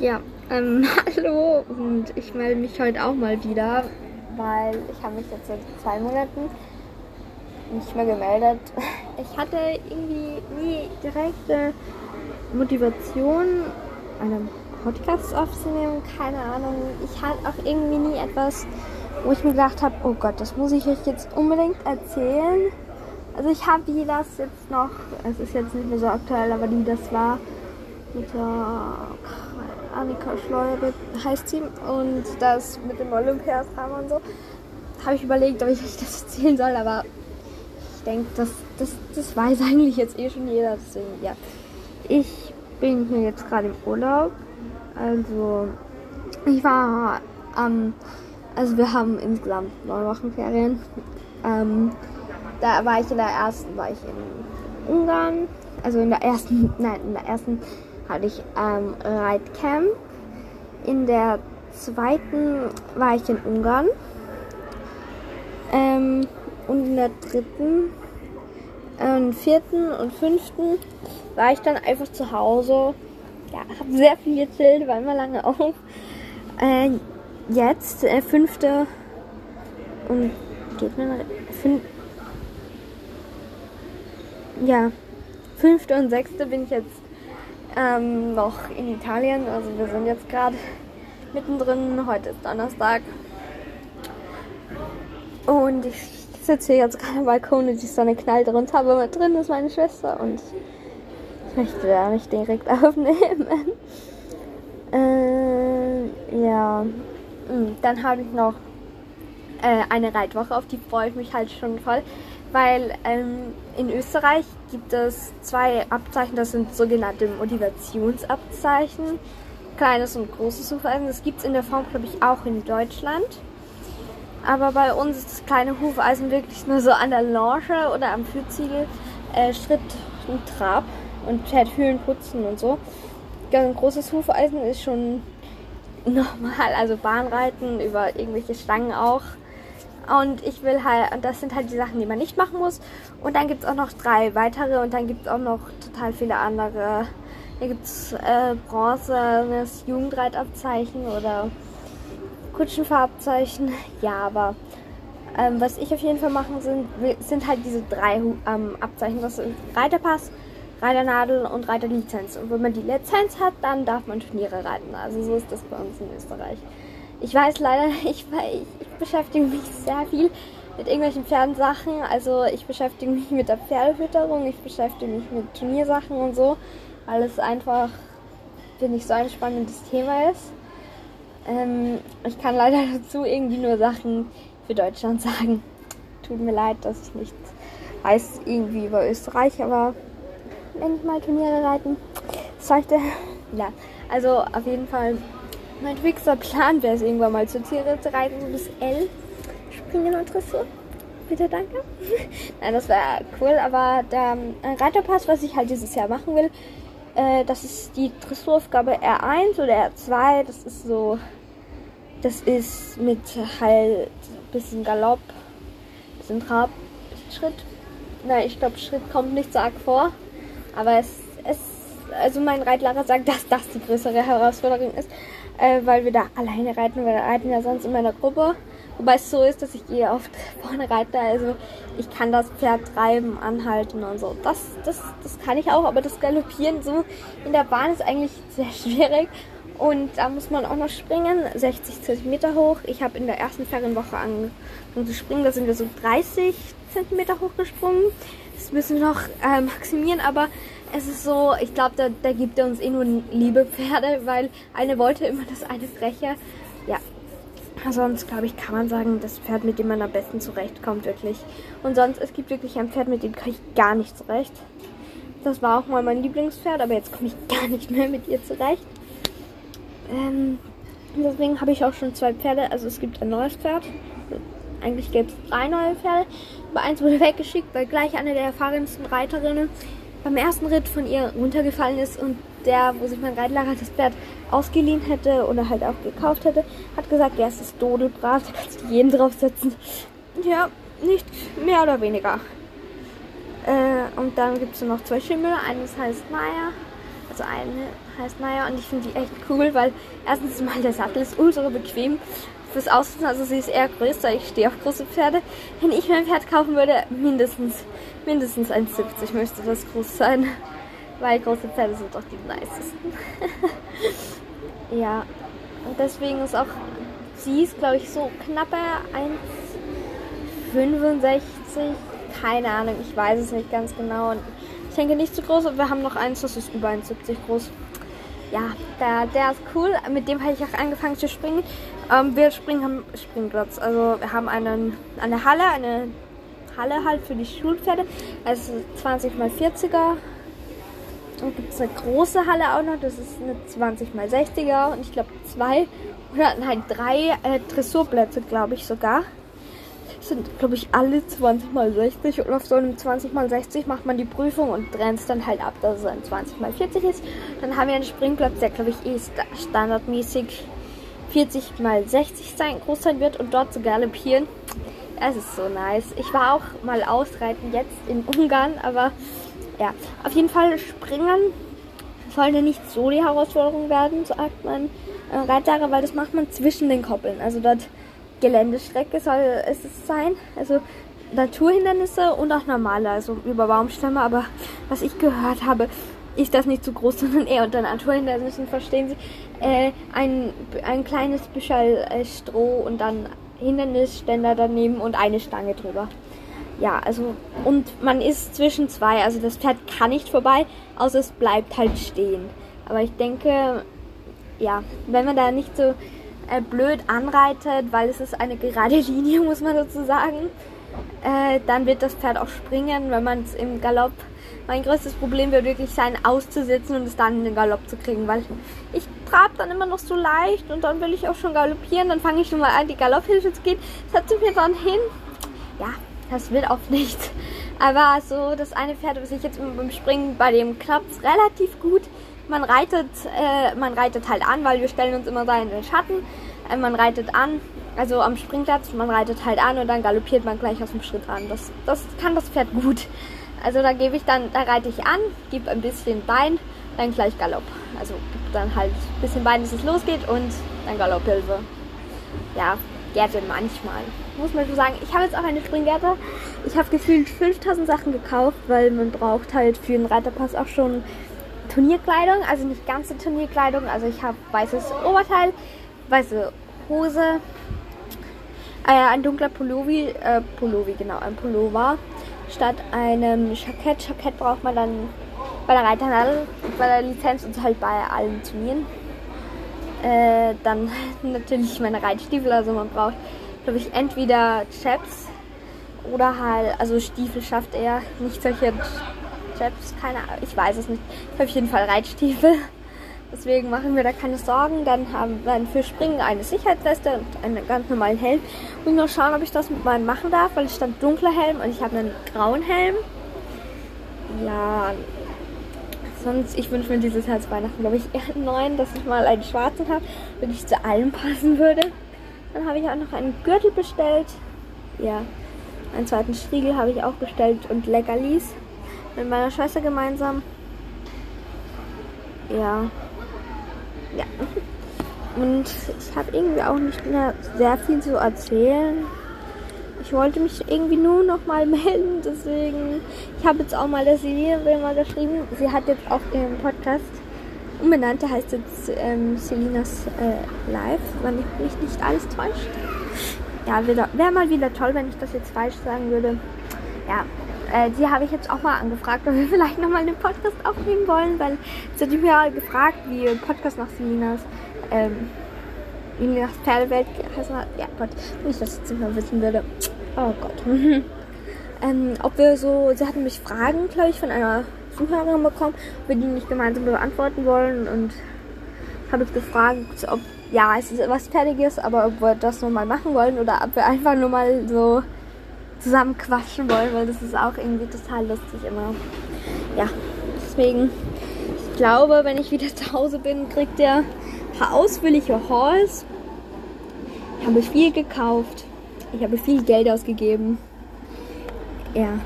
Ja, ähm, hallo und ich melde mich heute auch mal wieder, weil ich habe mich jetzt seit zwei Monaten nicht mehr gemeldet. Ich hatte irgendwie nie direkte Motivation, einen Podcast aufzunehmen, keine Ahnung. Ich hatte auch irgendwie nie etwas, wo ich mir gedacht habe, oh Gott, das muss ich euch jetzt unbedingt erzählen. Also ich habe wie das jetzt noch, es ist jetzt nicht mehr so aktuell, aber wie das war mit der Annika Schleuer heißt sie und das mit dem Olympiadrama und so, habe ich überlegt, ob ich euch das erzählen soll, aber ich denke, das, das, das weiß eigentlich jetzt eh schon jeder, deswegen ja. Ich bin hier jetzt gerade im Urlaub, also ich war am, ähm, also wir haben insgesamt neun Wochen Ferien. Ähm, da war ich in der ersten, war ich in Ungarn, also in der ersten, nein, in der ersten hatte ich ähm, Reitcamp. In der zweiten war ich in Ungarn. Ähm, und in der dritten, äh, vierten und fünften war ich dann einfach zu Hause. Ja, habe sehr viel gechillt, war immer lange auf. Äh, jetzt, äh, fünfte und geht mir fünf, ja, fünfte und sechste bin ich jetzt ähm, noch in Italien. Also wir sind jetzt gerade mittendrin. Heute ist Donnerstag. Und ich sitze hier jetzt gerade am Balkon und die Sonne knallt runter, aber drin ist meine Schwester und ich möchte da nicht direkt aufnehmen. äh, ja. Hm, dann habe ich noch äh, eine Reitwoche, auf die freue ich mich halt schon voll weil ähm, in Österreich gibt es zwei Abzeichen, das sind sogenannte Motivationsabzeichen, kleines und großes Hufeisen. Das gibt es in der Form, glaube ich, auch in Deutschland. Aber bei uns ist das kleine Hufeisen wirklich nur so an der Longe oder am Führziegel äh, Schritt und Trab und fährt Höhlen putzen und so. Ein großes Hufeisen ist schon normal, also Bahnreiten über irgendwelche Stangen auch. Und ich will halt, und das sind halt die Sachen, die man nicht machen muss. Und dann gibt es auch noch drei weitere und dann gibt es auch noch total viele andere. Hier gibt es äh, bronzenes Jugendreitabzeichen oder Kutschenfarbzeichen. Ja, aber ähm, was ich auf jeden Fall machen sind, sind halt diese drei ähm, Abzeichen. Das sind Reiterpass, Reiternadel und Reiterlizenz. Und wenn man die Lizenz hat, dann darf man Turniere reiten. Also so ist das bei uns in Österreich. Ich weiß leider, ich, ich beschäftige mich sehr viel mit irgendwelchen Pferdensachen. Also ich beschäftige mich mit der Pferdefütterung, ich beschäftige mich mit Turniersachen und so, weil es einfach, finde ich, so ein spannendes Thema ist. Ähm, ich kann leider dazu irgendwie nur Sachen für Deutschland sagen. Tut mir leid, dass ich nicht weiß irgendwie über Österreich, aber wenn ich mal Turniere reiten sollte, ja. Also auf jeden Fall mein fixer Plan wäre es irgendwann mal zu Tiere zu reiten, so bis L. Springen und Dressur. Bitte, danke. Nein, das wäre cool, aber der äh, Reiterpass, was ich halt dieses Jahr machen will, äh, das ist die Dressuraufgabe R1 oder R2. Das ist so, das ist mit halt bisschen Galopp, bisschen Trab, bisschen Schritt. Nein, ich glaube, Schritt kommt nicht so arg vor, aber es, also mein Reitlehrer sagt, dass das die größere Herausforderung ist äh, weil wir da alleine reiten. Wir reiten ja sonst in meiner Gruppe. Wobei es so ist, dass ich gehe oft vorne reite. Also ich kann das Pferd treiben, anhalten und so. Das, das, das kann ich auch, aber das Galoppieren so in der Bahn ist eigentlich sehr schwierig. Und da muss man auch noch springen, 60 cm hoch. Ich habe in der ersten Ferienwoche angefangen zu springen, da sind wir so 30 cm hochgesprungen. Das müssen wir noch äh, maximieren, aber es ist so, ich glaube, da, da gibt er uns eh nur liebe Pferde, weil eine wollte immer das eine freche. Ja, sonst glaube ich, kann man sagen, das Pferd, mit dem man am besten zurechtkommt, wirklich. Und sonst, es gibt wirklich ein Pferd, mit dem kann ich gar nicht zurecht. Das war auch mal mein Lieblingspferd, aber jetzt komme ich gar nicht mehr mit ihr zurecht. Ähm, deswegen habe ich auch schon zwei Pferde. Also es gibt ein neues Pferd. Eigentlich gibt es drei neue Pferde. Aber eins wurde weggeschickt, weil gleich eine der erfahrensten Reiterinnen beim ersten Ritt von ihr runtergefallen ist und der, wo sich mein Reitlager das Pferd ausgeliehen hätte oder halt auch gekauft hätte, hat gesagt, ja, es ist dodelbrav, da kannst du jeden draufsetzen. Ja, nicht mehr oder weniger. Äh, und dann gibt es noch zwei Schimmel. Eines heißt Maya, Also eine heißt Maya und ich finde die echt cool, weil erstens mal der Sattel ist ultra bequem fürs Aussehen. Also sie ist eher größer. Ich stehe auf große Pferde. Wenn ich mir ein Pferd kaufen würde, mindestens, mindestens 1,70 müsste das groß sein. Weil große Pferde sind doch die nicesten. ja. Und deswegen ist auch, sie ist glaube ich so knappe 1,65. Keine Ahnung, ich weiß es nicht ganz genau. Und ich denke nicht zu groß, aber wir haben noch eins, das ist über 1,70 groß. Ja, der, der ist cool. Mit dem habe ich auch angefangen zu springen. Ähm, wir springen am Springplatz. Also wir haben einen, eine Halle, eine Halle halt für die Schulpferde. Also 20 x 40er dann gibt es eine große Halle auch noch, das ist eine 20 x 60er und ich glaube zwei oder nein, drei äh, Dressurplätze, glaube ich sogar. Das sind, glaube ich, alle 20 x 60 und auf so einem 20 x 60 macht man die Prüfung und trennt es dann halt ab, dass es ein 20 x 40 ist. Dann haben wir einen Springplatz, der, glaube ich, eh standardmäßig 40 x 60 sein, groß sein wird und dort zu galoppieren. Es ist so nice. Ich war auch mal ausreiten jetzt in Ungarn, aber ja, auf jeden Fall springen sollte nicht so die Herausforderung werden, sagt man äh, Reitsager, weil das macht man zwischen den Koppeln. Also dort Geländestrecke soll es sein. Also Naturhindernisse und auch normale, also über Baumstämme. Aber was ich gehört habe, ist das nicht zu groß, sondern eher unter Naturhindernissen, verstehen Sie, äh, ein, ein kleines Büschel äh, Stroh und dann Hindernisständer daneben und eine Stange drüber ja, also und man ist zwischen zwei, also das Pferd kann nicht vorbei, außer es bleibt halt stehen. Aber ich denke, ja, wenn man da nicht so äh, blöd anreitet, weil es ist eine gerade Linie, muss man dazu sagen, äh, dann wird das Pferd auch springen, wenn man es im Galopp. Mein größtes Problem wird wirklich sein, auszusitzen und es dann in den Galopp zu kriegen, weil ich trab dann immer noch so leicht und dann will ich auch schon galoppieren, dann fange ich schon mal an, die Galopphilfe zu gehen, setze mir dann hin. Ja, das wird auch nicht. Aber so das eine Pferd, was ich jetzt beim Springen, bei dem klappt es relativ gut. Man reitet, äh, man reitet halt an, weil wir stellen uns immer da in den Schatten. Äh, man reitet an, also am Springplatz, man reitet halt an und dann galoppiert man gleich aus dem Schritt an. Das, das kann das Pferd gut. Also da gebe ich dann, da reite ich an, gebe ein bisschen Bein, dann gleich Galopp. Also gebe dann halt ein bisschen Bein, bis es losgeht und dann Galopphilfe. Ja, Gärte manchmal. Muss man so sagen. Ich habe jetzt auch eine Springgärte. Ich habe gefühlt 5000 Sachen gekauft, weil man braucht halt für den Reiterpass auch schon Turnierkleidung. Also nicht ganze Turnierkleidung. Also ich habe weißes Oberteil, weiße Hose, äh, ein dunkler Pullovi, äh, Pullovi, genau, ein Pullover. Statt einem Jackett. Jackett braucht man dann bei der Reiternadel, bei der Lizenz und halt bei allen Turnieren. Äh, dann natürlich meine Reitstiefel. Also man braucht, glaube ich, entweder Chaps oder halt, also Stiefel schafft er nicht solche Chaps, keine Ahnung, ich weiß es nicht. Auf jeden Fall Reitstiefel. Deswegen machen wir da keine Sorgen. Dann haben wir für Springen eine Sicherheitsweste und einen ganz normalen Helm. Und mal schauen, ob ich das mit meinem machen darf, weil es stand dunkler Helm und ich habe einen grauen Helm. Ja, sonst, ich wünsche mir dieses Jahr Weihnachten, glaube ich, eher einen neuen, dass ich mal einen schwarzen habe, wirklich zu allem passen würde. Dann habe ich auch noch einen Gürtel bestellt. Ja, einen zweiten Striegel habe ich auch bestellt und Leckerlis mit meiner Schwester gemeinsam. Ja. Ja. Und ich habe irgendwie auch nicht mehr sehr viel zu erzählen. Ich wollte mich irgendwie nur noch mal melden, deswegen. Ich habe jetzt auch mal der mal geschrieben. Sie hat jetzt auch ihren Podcast umbenannt. Der heißt jetzt ähm, Selinas äh, Live, wenn mich nicht alles täuscht. Ja, wäre mal wieder toll, wenn ich das jetzt falsch sagen würde. Ja, äh, die habe ich jetzt auch mal angefragt, ob wir vielleicht nochmal einen Podcast aufnehmen wollen, weil sie hat mich ja gefragt, wie Podcast nach Selinas ähm, in der Pferdewelt heißt ja Gott, wenn ich das jetzt nicht mehr wissen würde. Oh Gott. ähm, ob wir so, sie hatten mich Fragen, glaube ich, von einer Zuhörerin bekommen, ob wir die nicht gemeinsam beantworten wollen und habe jetzt gefragt, ob, ja, es ist was Fertiges, aber ob wir das nochmal machen wollen oder ob wir einfach nur mal so zusammen quatschen wollen, weil das ist auch irgendwie total lustig immer. Ja, deswegen, ich glaube, wenn ich wieder zu Hause bin, kriegt der ein paar ausführliche Hauls. Ich habe viel gekauft. Ich habe viel Geld ausgegeben. Ja.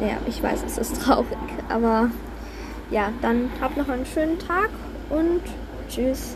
Ja, ich weiß, es ist traurig, aber ja, dann habt noch einen schönen Tag und tschüss.